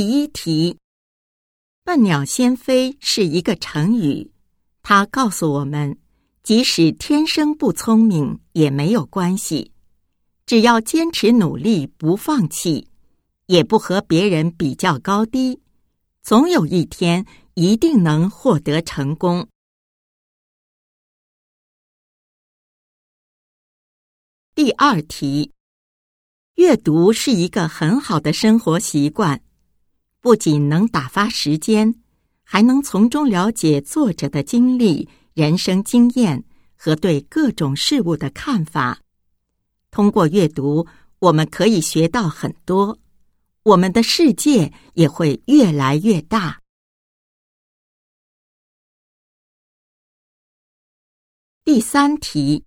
第一题，“笨鸟先飞”是一个成语，它告诉我们，即使天生不聪明也没有关系，只要坚持努力，不放弃，也不和别人比较高低，总有一天一定能获得成功。第二题，阅读是一个很好的生活习惯。不仅能打发时间，还能从中了解作者的经历、人生经验和对各种事物的看法。通过阅读，我们可以学到很多，我们的世界也会越来越大。第三题，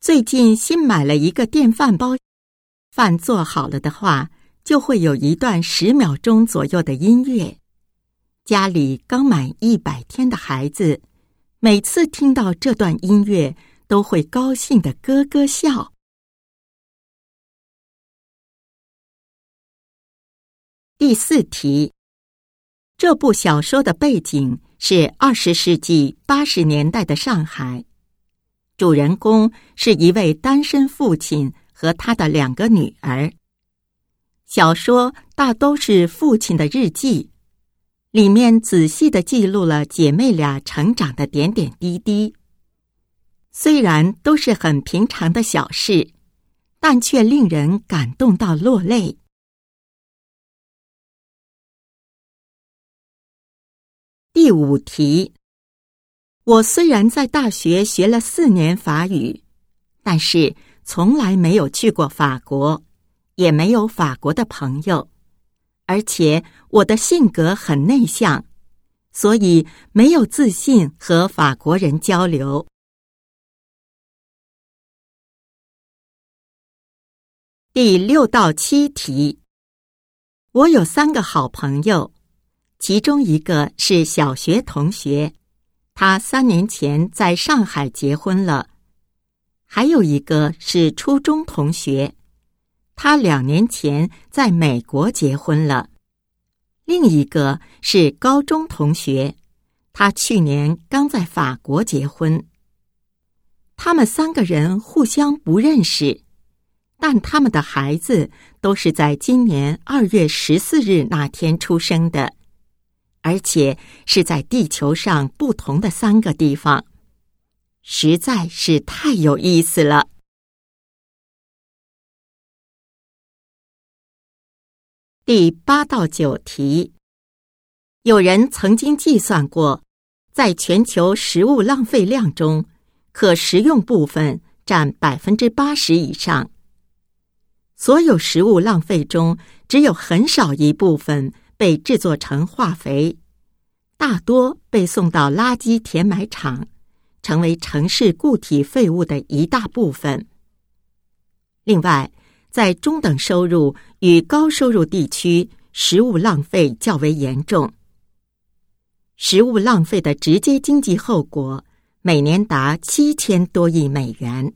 最近新买了一个电饭煲，饭做好了的话。就会有一段十秒钟左右的音乐。家里刚满一百天的孩子，每次听到这段音乐，都会高兴的咯咯笑。第四题，这部小说的背景是二十世纪八十年代的上海，主人公是一位单身父亲和他的两个女儿。小说大都是父亲的日记，里面仔细的记录了姐妹俩成长的点点滴滴。虽然都是很平常的小事，但却令人感动到落泪。第五题，我虽然在大学学了四年法语，但是从来没有去过法国。也没有法国的朋友，而且我的性格很内向，所以没有自信和法国人交流。第六到七题，我有三个好朋友，其中一个是小学同学，他三年前在上海结婚了；还有一个是初中同学。他两年前在美国结婚了，另一个是高中同学，他去年刚在法国结婚。他们三个人互相不认识，但他们的孩子都是在今年二月十四日那天出生的，而且是在地球上不同的三个地方，实在是太有意思了。第八到九题，有人曾经计算过，在全球食物浪费量中，可食用部分占百分之八十以上。所有食物浪费中，只有很少一部分被制作成化肥，大多被送到垃圾填埋场，成为城市固体废物的一大部分。另外，在中等收入与高收入地区，食物浪费较为严重。食物浪费的直接经济后果每年达七千多亿美元。